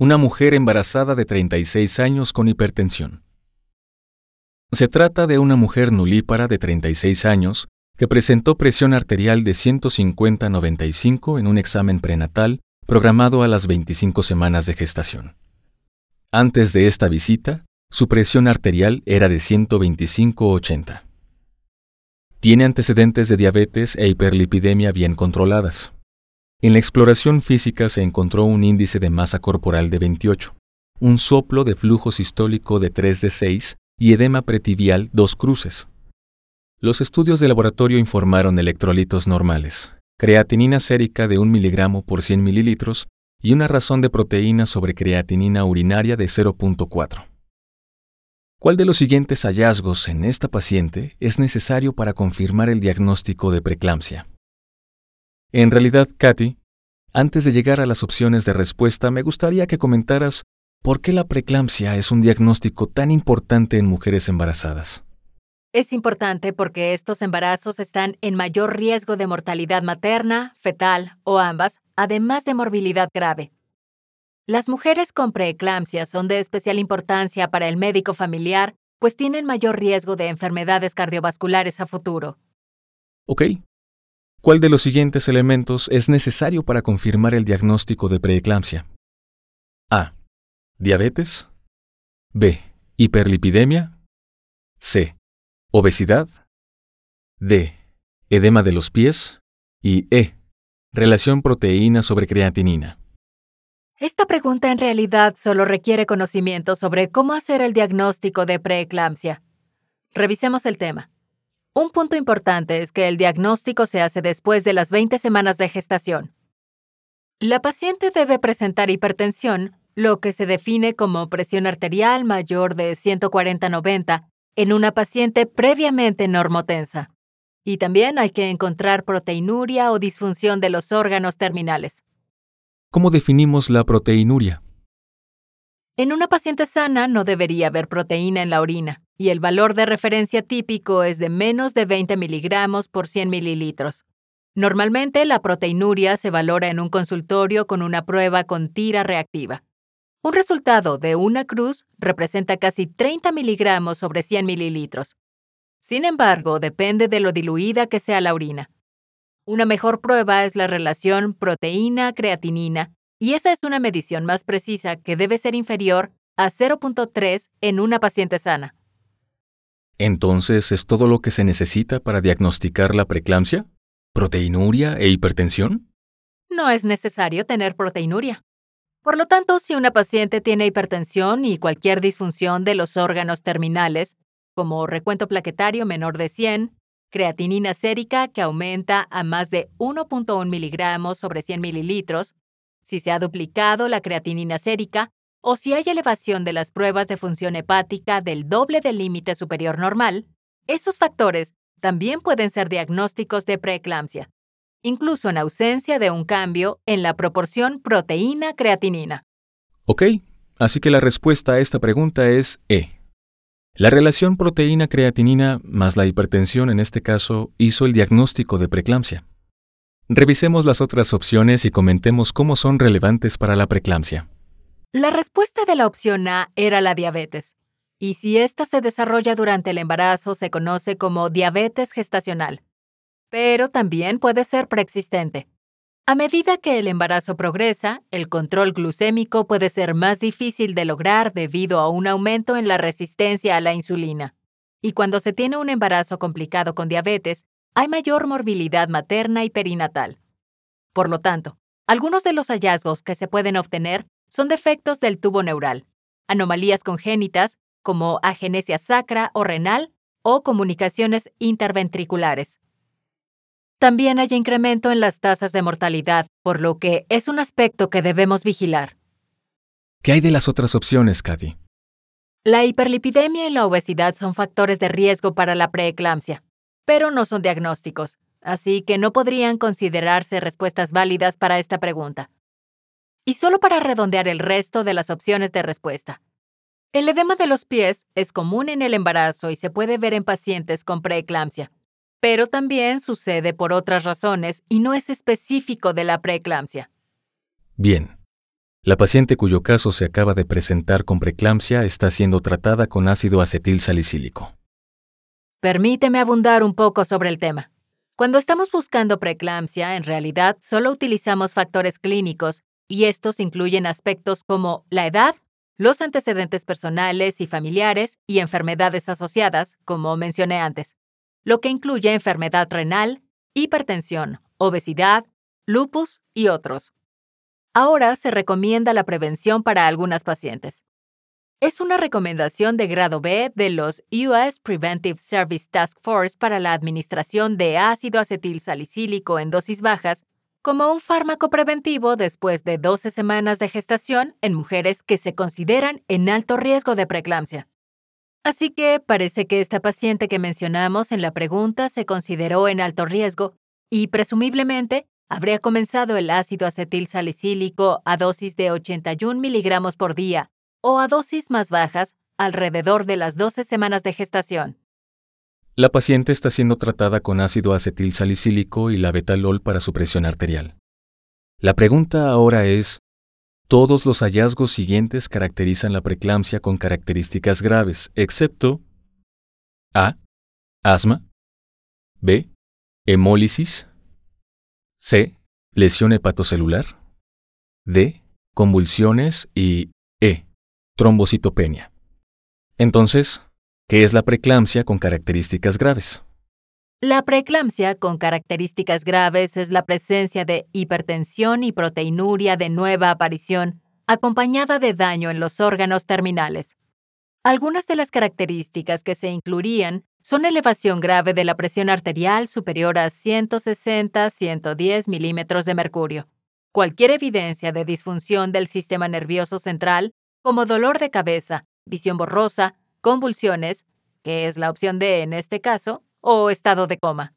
una mujer embarazada de 36 años con hipertensión. Se trata de una mujer nulípara de 36 años que presentó presión arterial de 150-95 en un examen prenatal programado a las 25 semanas de gestación. Antes de esta visita, su presión arterial era de 125-80. Tiene antecedentes de diabetes e hiperlipidemia bien controladas. En la exploración física se encontró un índice de masa corporal de 28, un soplo de flujo sistólico de 3 de 6 y edema pretibial dos cruces. Los estudios de laboratorio informaron electrolitos normales, creatinina sérica de 1 miligramo por 100 mililitros y una razón de proteína sobre creatinina urinaria de 0.4. ¿Cuál de los siguientes hallazgos en esta paciente es necesario para confirmar el diagnóstico de preeclampsia? En realidad, Katy, antes de llegar a las opciones de respuesta, me gustaría que comentaras por qué la preeclampsia es un diagnóstico tan importante en mujeres embarazadas. Es importante porque estos embarazos están en mayor riesgo de mortalidad materna, fetal o ambas, además de morbilidad grave. Las mujeres con preeclampsia son de especial importancia para el médico familiar, pues tienen mayor riesgo de enfermedades cardiovasculares a futuro. Ok, ¿Cuál de los siguientes elementos es necesario para confirmar el diagnóstico de preeclampsia? A. Diabetes. B. Hiperlipidemia. C. Obesidad. D. Edema de los pies. Y E. Relación proteína sobre creatinina. Esta pregunta en realidad solo requiere conocimiento sobre cómo hacer el diagnóstico de preeclampsia. Revisemos el tema. Un punto importante es que el diagnóstico se hace después de las 20 semanas de gestación. La paciente debe presentar hipertensión, lo que se define como presión arterial mayor de 140-90 en una paciente previamente normotensa. Y también hay que encontrar proteinuria o disfunción de los órganos terminales. ¿Cómo definimos la proteinuria? En una paciente sana no debería haber proteína en la orina y el valor de referencia típico es de menos de 20 miligramos por 100 mililitros. Normalmente la proteinuria se valora en un consultorio con una prueba con tira reactiva. Un resultado de una cruz representa casi 30 miligramos sobre 100 mililitros. Sin embargo, depende de lo diluida que sea la orina. Una mejor prueba es la relación proteína-creatinina, y esa es una medición más precisa que debe ser inferior a 0.3 en una paciente sana. Entonces, ¿es todo lo que se necesita para diagnosticar la preeclampsia? ¿Proteinuria e hipertensión? No es necesario tener proteinuria. Por lo tanto, si una paciente tiene hipertensión y cualquier disfunción de los órganos terminales, como recuento plaquetario menor de 100, creatinina sérica que aumenta a más de 1.1 miligramos sobre 100 mililitros, si se ha duplicado la creatinina sérica o si hay elevación de las pruebas de función hepática del doble del límite superior normal, esos factores también pueden ser diagnósticos de preeclampsia, incluso en ausencia de un cambio en la proporción proteína-creatinina. Ok, así que la respuesta a esta pregunta es E. La relación proteína-creatinina más la hipertensión en este caso hizo el diagnóstico de preeclampsia. Revisemos las otras opciones y comentemos cómo son relevantes para la preeclampsia. La respuesta de la opción A era la diabetes, y si ésta se desarrolla durante el embarazo se conoce como diabetes gestacional, pero también puede ser preexistente. A medida que el embarazo progresa, el control glucémico puede ser más difícil de lograr debido a un aumento en la resistencia a la insulina. Y cuando se tiene un embarazo complicado con diabetes, hay mayor morbilidad materna y perinatal. Por lo tanto, algunos de los hallazgos que se pueden obtener son defectos del tubo neural, anomalías congénitas como agenesia sacra o renal o comunicaciones interventriculares. También hay incremento en las tasas de mortalidad, por lo que es un aspecto que debemos vigilar. ¿Qué hay de las otras opciones, Cady? La hiperlipidemia y la obesidad son factores de riesgo para la preeclampsia, pero no son diagnósticos, así que no podrían considerarse respuestas válidas para esta pregunta. Y solo para redondear el resto de las opciones de respuesta. El edema de los pies es común en el embarazo y se puede ver en pacientes con preeclampsia, pero también sucede por otras razones y no es específico de la preeclampsia. Bien. La paciente cuyo caso se acaba de presentar con preeclampsia está siendo tratada con ácido acetil salicílico. Permíteme abundar un poco sobre el tema. Cuando estamos buscando preeclampsia, en realidad solo utilizamos factores clínicos y estos incluyen aspectos como la edad, los antecedentes personales y familiares y enfermedades asociadas, como mencioné antes, lo que incluye enfermedad renal, hipertensión, obesidad, lupus y otros. Ahora se recomienda la prevención para algunas pacientes. Es una recomendación de grado B de los US Preventive Service Task Force para la administración de ácido acetil salicílico en dosis bajas como un fármaco preventivo después de 12 semanas de gestación en mujeres que se consideran en alto riesgo de preeclampsia. Así que parece que esta paciente que mencionamos en la pregunta se consideró en alto riesgo y presumiblemente habría comenzado el ácido acetil salicílico a dosis de 81 miligramos por día o a dosis más bajas alrededor de las 12 semanas de gestación. La paciente está siendo tratada con ácido acetil salicílico y la betalol para su presión arterial. La pregunta ahora es, todos los hallazgos siguientes caracterizan la preeclampsia con características graves, excepto A. Asma. B. Hemólisis. C. Lesión hepatocelular. D. Convulsiones y E. Trombocitopenia. Entonces, ¿qué es la preeclampsia con características graves? La preeclampsia con características graves es la presencia de hipertensión y proteinuria de nueva aparición, acompañada de daño en los órganos terminales. Algunas de las características que se incluirían son elevación grave de la presión arterial superior a 160-110 milímetros de mercurio, cualquier evidencia de disfunción del sistema nervioso central, como dolor de cabeza, visión borrosa, convulsiones, que es la opción D en este caso, o estado de coma.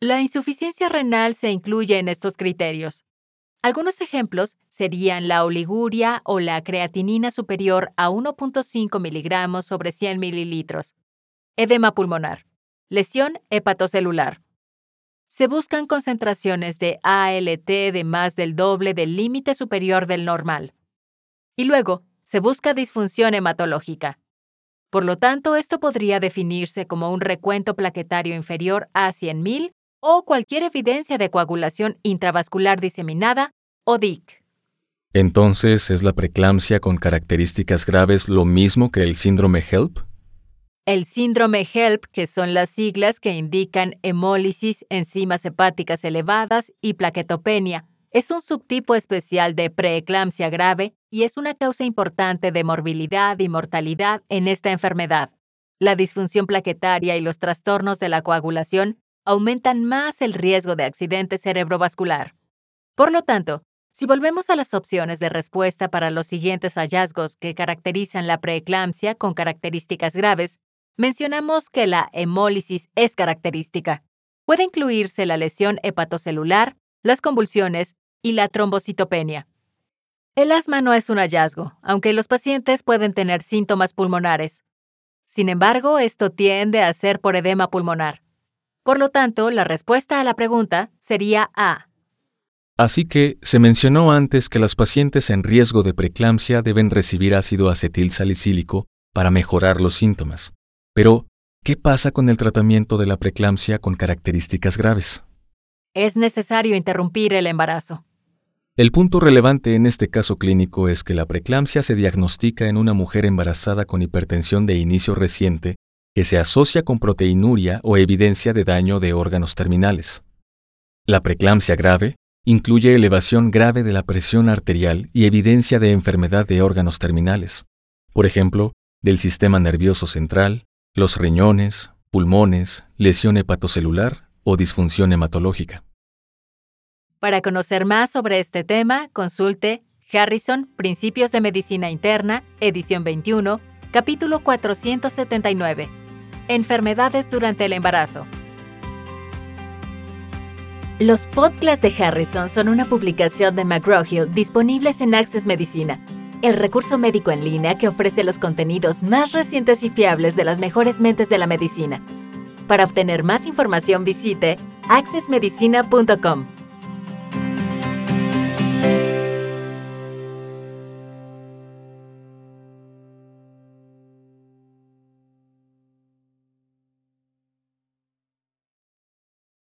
La insuficiencia renal se incluye en estos criterios. Algunos ejemplos serían la oliguria o la creatinina superior a 1.5 miligramos sobre 100 mililitros, edema pulmonar, lesión hepatocelular. Se buscan concentraciones de ALT de más del doble del límite superior del normal. Y luego, se busca disfunción hematológica. Por lo tanto, esto podría definirse como un recuento plaquetario inferior a 100.000 o cualquier evidencia de coagulación intravascular diseminada o DIC. Entonces, ¿es la preeclampsia con características graves lo mismo que el síndrome HELP? El síndrome HELP, que son las siglas que indican hemólisis, enzimas hepáticas elevadas y plaquetopenia, es un subtipo especial de preeclampsia grave y es una causa importante de morbilidad y mortalidad en esta enfermedad. La disfunción plaquetaria y los trastornos de la coagulación aumentan más el riesgo de accidente cerebrovascular. Por lo tanto, si volvemos a las opciones de respuesta para los siguientes hallazgos que caracterizan la preeclampsia con características graves, mencionamos que la hemólisis es característica. Puede incluirse la lesión hepatocelular, las convulsiones y la trombocitopenia. El asma no es un hallazgo, aunque los pacientes pueden tener síntomas pulmonares. Sin embargo, esto tiende a ser por edema pulmonar. Por lo tanto, la respuesta a la pregunta sería A. Así que se mencionó antes que las pacientes en riesgo de preeclampsia deben recibir ácido acetil salicílico para mejorar los síntomas. Pero, ¿qué pasa con el tratamiento de la preeclampsia con características graves? Es necesario interrumpir el embarazo. El punto relevante en este caso clínico es que la preeclampsia se diagnostica en una mujer embarazada con hipertensión de inicio reciente que se asocia con proteinuria o evidencia de daño de órganos terminales. La preeclampsia grave incluye elevación grave de la presión arterial y evidencia de enfermedad de órganos terminales, por ejemplo, del sistema nervioso central, los riñones, pulmones, lesión hepatocelular o disfunción hematológica. Para conocer más sobre este tema, consulte Harrison, Principios de Medicina Interna, edición 21, capítulo 479. Enfermedades durante el embarazo. Los podcasts de Harrison son una publicación de McGraw-Hill disponibles en Access Medicina, el recurso médico en línea que ofrece los contenidos más recientes y fiables de las mejores mentes de la medicina. Para obtener más información visite accessmedicina.com.